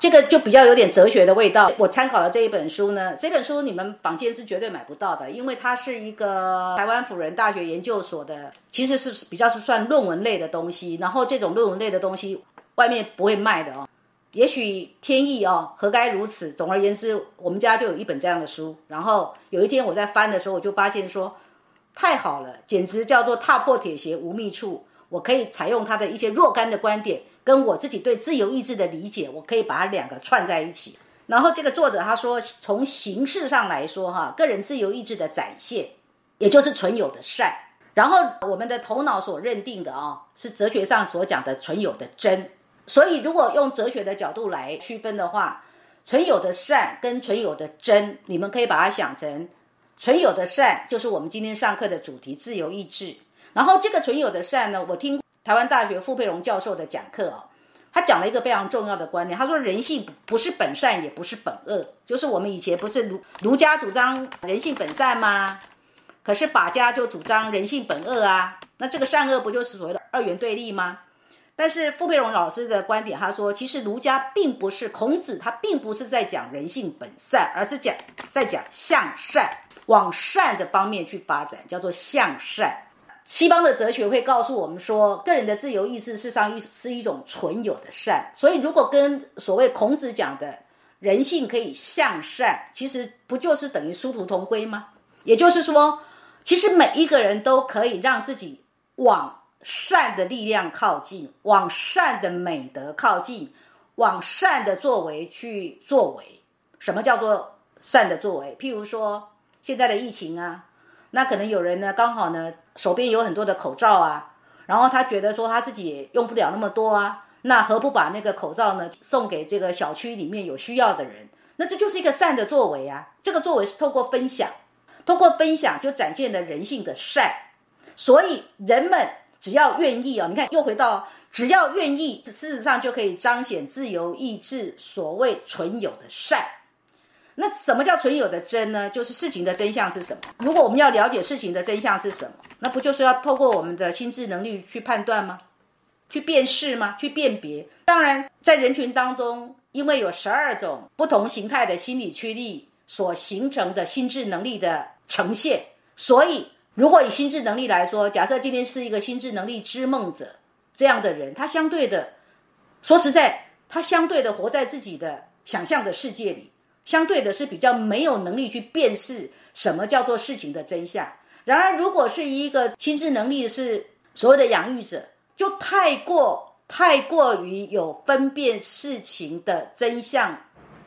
这个就比较有点哲学的味道。我参考了这一本书呢，这本书你们坊间是绝对买不到的，因为它是一个台湾辅仁大学研究所的，其实是比较是算论文类的东西。然后这种论文类的东西外面不会卖的哦。也许天意哦，何该如此？总而言之，我们家就有一本这样的书。然后有一天我在翻的时候，我就发现说，太好了，简直叫做踏破铁鞋无觅处。我可以采用他的一些若干的观点。跟我自己对自由意志的理解，我可以把它两个串在一起。然后这个作者他说，从形式上来说，哈，个人自由意志的展现，也就是存有的善。然后我们的头脑所认定的啊，是哲学上所讲的存有的真。所以如果用哲学的角度来区分的话，存有的善跟存有的真，你们可以把它想成，存有的善就是我们今天上课的主题——自由意志。然后这个存有的善呢，我听。台湾大学傅佩荣教授的讲课哦，他讲了一个非常重要的观念。他说，人性不是本善，也不是本恶，就是我们以前不是儒儒家主张人性本善吗？可是法家就主张人性本恶啊。那这个善恶不就是所谓的二元对立吗？但是傅佩荣老师的观点，他说，其实儒家并不是孔子，他并不是在讲人性本善，而是讲在讲向善，往善的方面去发展，叫做向善。西方的哲学会告诉我们说，个人的自由意志事实上一是一种存有的善。所以，如果跟所谓孔子讲的人性可以向善，其实不就是等于殊途同归吗？也就是说，其实每一个人都可以让自己往善的力量靠近，往善的美德靠近，往善的作为去作为。什么叫做善的作为？譬如说现在的疫情啊。那可能有人呢，刚好呢手边有很多的口罩啊，然后他觉得说他自己也用不了那么多啊，那何不把那个口罩呢送给这个小区里面有需要的人？那这就是一个善的作为啊。这个作为是透过分享，通过分享就展现了人性的善。所以人们只要愿意啊，你看又回到只要愿意，事实上就可以彰显自由意志所谓存有的善。那什么叫存有的真呢？就是事情的真相是什么？如果我们要了解事情的真相是什么，那不就是要透过我们的心智能力去判断吗？去辨识吗？去辨别？当然，在人群当中，因为有十二种不同形态的心理驱力所形成的心智能力的呈现，所以如果以心智能力来说，假设今天是一个心智能力之梦者这样的人，他相对的，说实在，他相对的活在自己的想象的世界里。相对的是比较没有能力去辨识什么叫做事情的真相。然而，如果是一个心智能力是所谓的养育者，就太过太过于有分辨事情的真相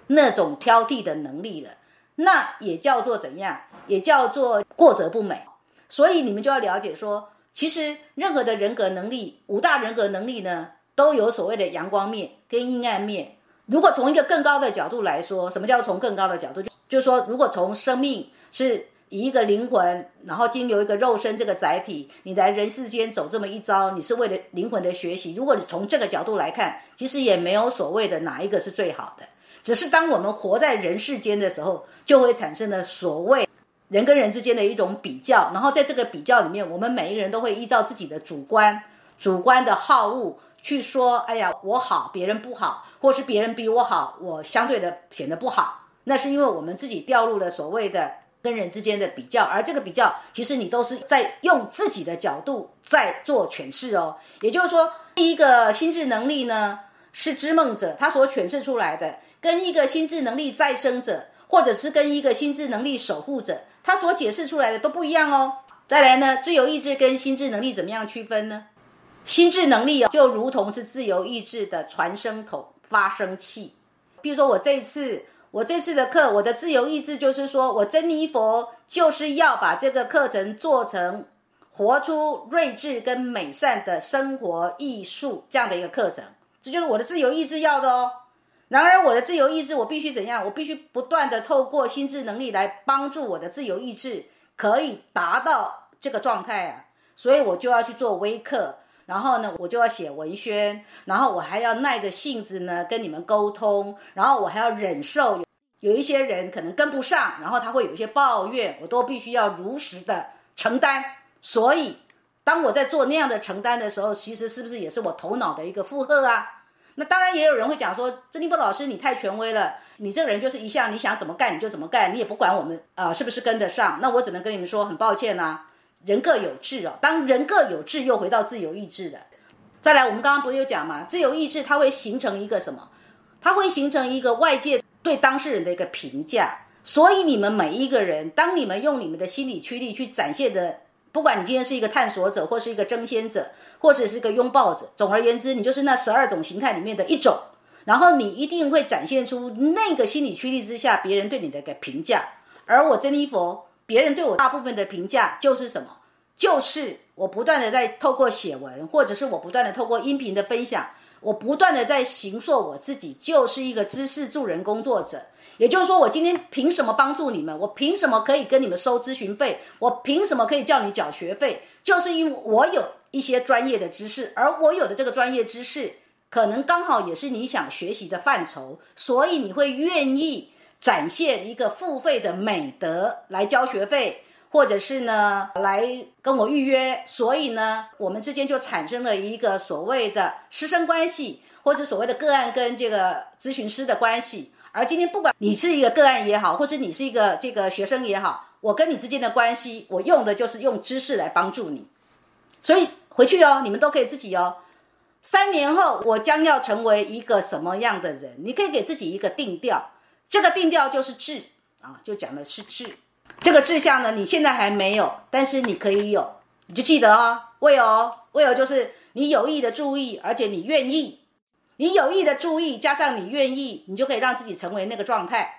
那种挑剔的能力了，那也叫做怎样？也叫做过则不美。所以你们就要了解说，其实任何的人格能力，五大人格能力呢，都有所谓的阳光面跟阴暗面。如果从一个更高的角度来说，什么叫从更高的角度？就就是说，如果从生命是以一个灵魂，然后经由一个肉身这个载体，你来人世间走这么一遭，你是为了灵魂的学习。如果你从这个角度来看，其实也没有所谓的哪一个是最好的，只是当我们活在人世间的时候，就会产生了所谓人跟人之间的一种比较，然后在这个比较里面，我们每一个人都会依照自己的主观、主观的好恶。去说，哎呀，我好，别人不好，或是别人比我好，我相对的显得不好，那是因为我们自己掉入了所谓的跟人之间的比较，而这个比较，其实你都是在用自己的角度在做诠释哦。也就是说，第一个心智能力呢，是知梦者他所诠释出来的，跟一个心智能力再生者，或者是跟一个心智能力守护者，他所解释出来的都不一样哦。再来呢，自由意志跟心智能力怎么样区分呢？心智能力，就如同是自由意志的传声筒、发声器。比如说，我这次我这次的课，我的自由意志就是说，我珍妮佛就是要把这个课程做成活出睿智跟美善的生活艺术这样的一个课程，这就是我的自由意志要的哦。然而，我的自由意志，我必须怎样？我必须不断的透过心智能力来帮助我的自由意志可以达到这个状态啊，所以我就要去做微课。然后呢，我就要写文宣，然后我还要耐着性子呢跟你们沟通，然后我还要忍受有有一些人可能跟不上，然后他会有一些抱怨，我都必须要如实的承担。所以，当我在做那样的承担的时候，其实是不是也是我头脑的一个负荷啊？那当然也有人会讲说，曾立波老师你太权威了，你这个人就是一向你想怎么干你就怎么干，你也不管我们啊是不是跟得上。那我只能跟你们说，很抱歉呐，人各有志哦。当人各有志，又回到自由意志的。再来，我们刚刚不是有讲嘛，自由意志它会形成一个什么？它会形成一个外界对当事人的一个评价。所以你们每一个人，当你们用你们的心理驱力去展现的。不管你今天是一个探索者，或是一个争先者，或者是一个拥抱者，总而言之，你就是那十二种形态里面的一种。然后你一定会展现出那个心理驱力之下，别人对你的一个评价。而我珍妮佛，别人对我大部分的评价就是什么？就是我不断的在透过写文，或者是我不断的透过音频的分享，我不断的在形塑我自己，就是一个知识助人工作者。也就是说，我今天凭什么帮助你们？我凭什么可以跟你们收咨询费？我凭什么可以叫你缴学费？就是因为我有一些专业的知识，而我有的这个专业知识，可能刚好也是你想学习的范畴，所以你会愿意展现一个付费的美德来交学费，或者是呢来跟我预约。所以呢，我们之间就产生了一个所谓的师生关系，或者所谓的个案跟这个咨询师的关系。而今天，不管你是一个个案也好，或是你是一个这个学生也好，我跟你之间的关系，我用的就是用知识来帮助你。所以回去哦，你们都可以自己哦。三年后，我将要成为一个什么样的人？你可以给自己一个定调，这个定调就是志啊，就讲的是志。这个志向呢，你现在还没有，但是你可以有，你就记得哦，为哦，为哦，就是你有意的注意，而且你愿意。你有意的注意，加上你愿意，你就可以让自己成为那个状态。